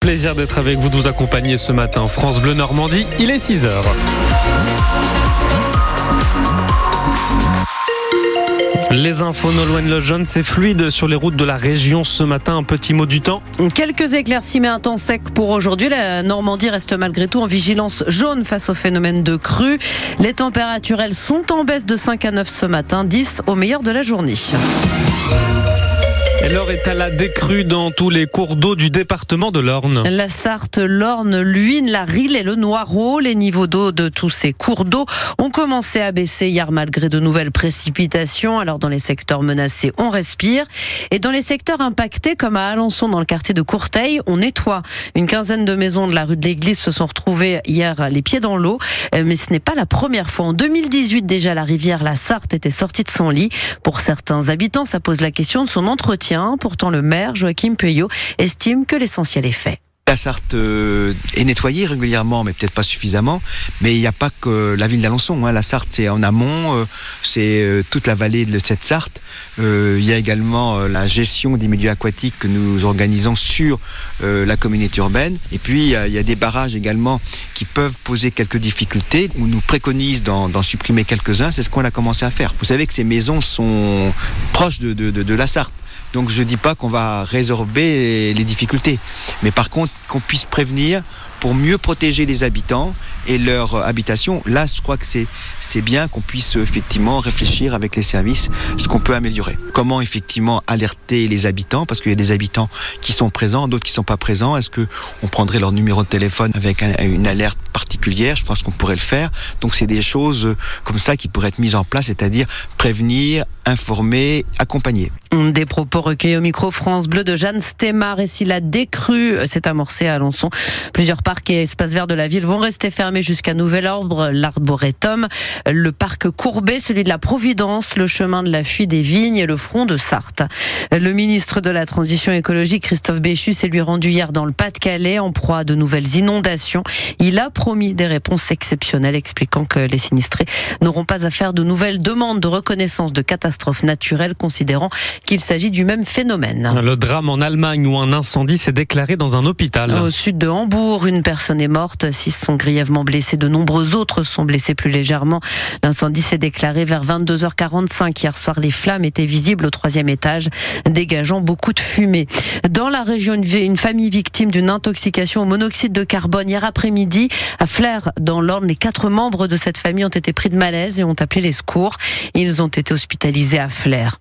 Plaisir d'être avec vous, de vous accompagner ce matin. France Bleu Normandie, il est 6 h Les infos Nolwenn Lejeune, c'est fluide sur les routes de la région ce matin. Un petit mot du temps. Quelques éclaircies, mais un temps sec pour aujourd'hui. La Normandie reste malgré tout en vigilance jaune face au phénomène de crue. Les températures, elles sont en baisse de 5 à 9 ce matin, 10 au meilleur de la journée. L'heure est à la décrue dans tous les cours d'eau du département de l'Orne. La Sarthe, l'Orne, l'Huine, la Rille et le Noireau, les niveaux d'eau de tous ces cours d'eau ont commencé à baisser hier malgré de nouvelles précipitations. Alors dans les secteurs menacés, on respire. Et dans les secteurs impactés, comme à Alençon dans le quartier de Courteil, on nettoie. Une quinzaine de maisons de la rue de l'Église se sont retrouvées hier les pieds dans l'eau. Euh, mais ce n'est pas la première fois. En 2018 déjà, la rivière La Sarthe était sortie de son lit. Pour certains habitants, ça pose la question de son entretien Pourtant, le maire, Joachim Pueyo, estime que l'essentiel est fait. La Sarthe euh, est nettoyée régulièrement, mais peut-être pas suffisamment. Mais il n'y a pas que la ville d'Alençon. Hein. La Sarthe, c'est en amont, euh, c'est euh, toute la vallée de cette Sarthe. Il y a également la gestion des milieux aquatiques que nous organisons sur la communauté urbaine. Et puis, il y, a, des barrages également qui peuvent poser quelques difficultés. On nous préconise d'en supprimer quelques-uns. C'est ce qu'on a commencé à faire. Vous savez que ces maisons sont proches de, de la Sarthe. Donc je ne dis pas qu'on va résorber les difficultés, mais par contre qu'on puisse prévenir pour mieux protéger les habitants et leur habitation. Là, je crois que c'est bien qu'on puisse effectivement réfléchir avec les services ce qu'on peut améliorer. Comment effectivement alerter les habitants parce qu'il y a des habitants qui sont présents, d'autres qui sont pas présents. Est-ce que on prendrait leur numéro de téléphone avec une alerte particulière? Je pense qu'on pourrait le faire. Donc c'est des choses comme ça qui pourraient être mises en place, c'est-à-dire prévenir, informer, accompagner. Des propos recueillis au micro France Bleu de Jeanne Stemar et si la décrue s'est amorcée à Alençon, plusieurs parcs et espaces verts de la ville vont rester fermés jusqu'à nouvel ordre. L'arboretum, le parc Courbet, celui de la Providence, le chemin de la fuite des vignes et le front de Sarthe. Le ministre de la Transition écologique, Christophe Béchu, s'est lui rendu hier dans le Pas-de-Calais en proie à de nouvelles inondations. Il a promis des réponses exceptionnelles, expliquant que les sinistrés n'auront pas à faire de nouvelles demandes de reconnaissance de catastrophes naturelles, considérant qu'il s'agit du même phénomène. Le drame en Allemagne où un incendie s'est déclaré dans un hôpital. Au sud de Hambourg, une personne est morte, six sont grièvement blessés, de nombreux autres sont blessés plus légèrement. L'incendie s'est déclaré vers 22h45 hier soir. Les flammes étaient visibles au troisième étage, dégageant beaucoup de fumée. Dans la région, une famille victime d'une intoxication au monoxyde de carbone hier après-midi à Flers, dans l'Orne. Les quatre membres de cette famille ont été pris de malaise et ont appelé les secours. Ils ont été hospitalisés à Flers.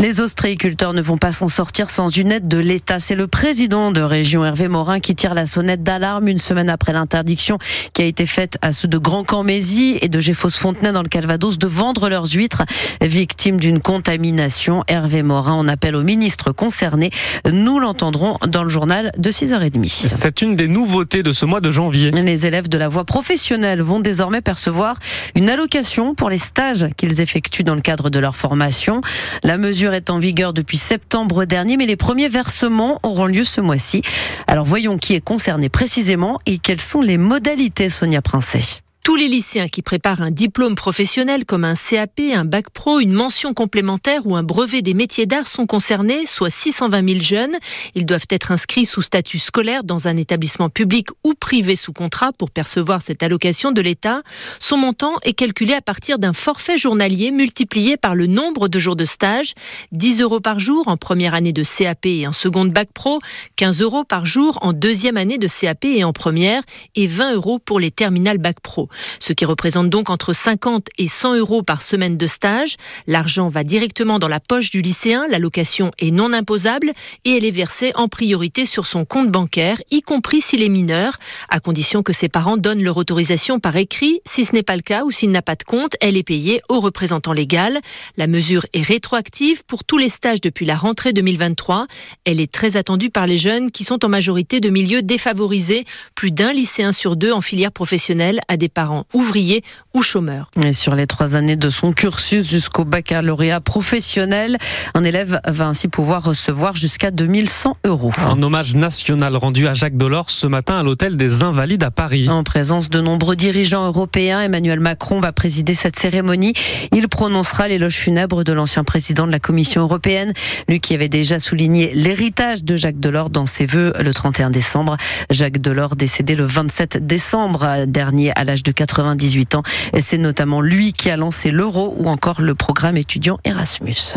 Les ostréiculteurs ne vont pas s'en sortir sans une aide de l'État. C'est le président de région Hervé Morin qui tire la sonnette d'alarme une semaine après l'interdiction qui a été faite à ceux de Grand Camézy et de Géfos-Fontenay dans le Calvados de vendre leurs huîtres victimes d'une contamination. Hervé Morin en appelle au ministre concerné. Nous l'entendrons dans le journal de 6h30. C'est une des nouveautés de ce mois de janvier. Les élèves de la voie professionnelle vont désormais percevoir une allocation pour les stages qu'ils effectuent dans le cadre de leur formation. La mesure est en vigueur depuis septembre dernier, mais les premiers versements auront lieu ce mois-ci. Alors voyons qui est concerné précisément et quelles sont les modalités, Sonia Princet? Tous les lycéens qui préparent un diplôme professionnel comme un CAP, un bac pro, une mention complémentaire ou un brevet des métiers d'art sont concernés, soit 620 000 jeunes. Ils doivent être inscrits sous statut scolaire dans un établissement public ou privé sous contrat pour percevoir cette allocation de l'État. Son montant est calculé à partir d'un forfait journalier multiplié par le nombre de jours de stage. 10 euros par jour en première année de CAP et en seconde bac pro, 15 euros par jour en deuxième année de CAP et en première et 20 euros pour les terminales bac pro ce qui représente donc entre 50 et 100 euros par semaine de stage. L'argent va directement dans la poche du lycéen, l'allocation est non imposable et elle est versée en priorité sur son compte bancaire, y compris s'il est mineur, à condition que ses parents donnent leur autorisation par écrit. Si ce n'est pas le cas ou s'il n'a pas de compte, elle est payée au représentant légal. La mesure est rétroactive pour tous les stages depuis la rentrée 2023. Elle est très attendue par les jeunes qui sont en majorité de milieux défavorisés. Plus d'un lycéen sur deux en filière professionnelle a des parents parents ouvriers ou chômeurs. Et sur les trois années de son cursus jusqu'au baccalauréat professionnel, un élève va ainsi pouvoir recevoir jusqu'à 2100 euros. Un hommage national rendu à Jacques Delors ce matin à l'hôtel des Invalides à Paris. En présence de nombreux dirigeants européens, Emmanuel Macron va présider cette cérémonie. Il prononcera l'éloge funèbre de l'ancien président de la Commission européenne, lui qui avait déjà souligné l'héritage de Jacques Delors dans ses vœux le 31 décembre. Jacques Delors décédé le 27 décembre dernier à l'âge de 98 ans. C'est notamment lui qui a lancé l'euro ou encore le programme étudiant Erasmus.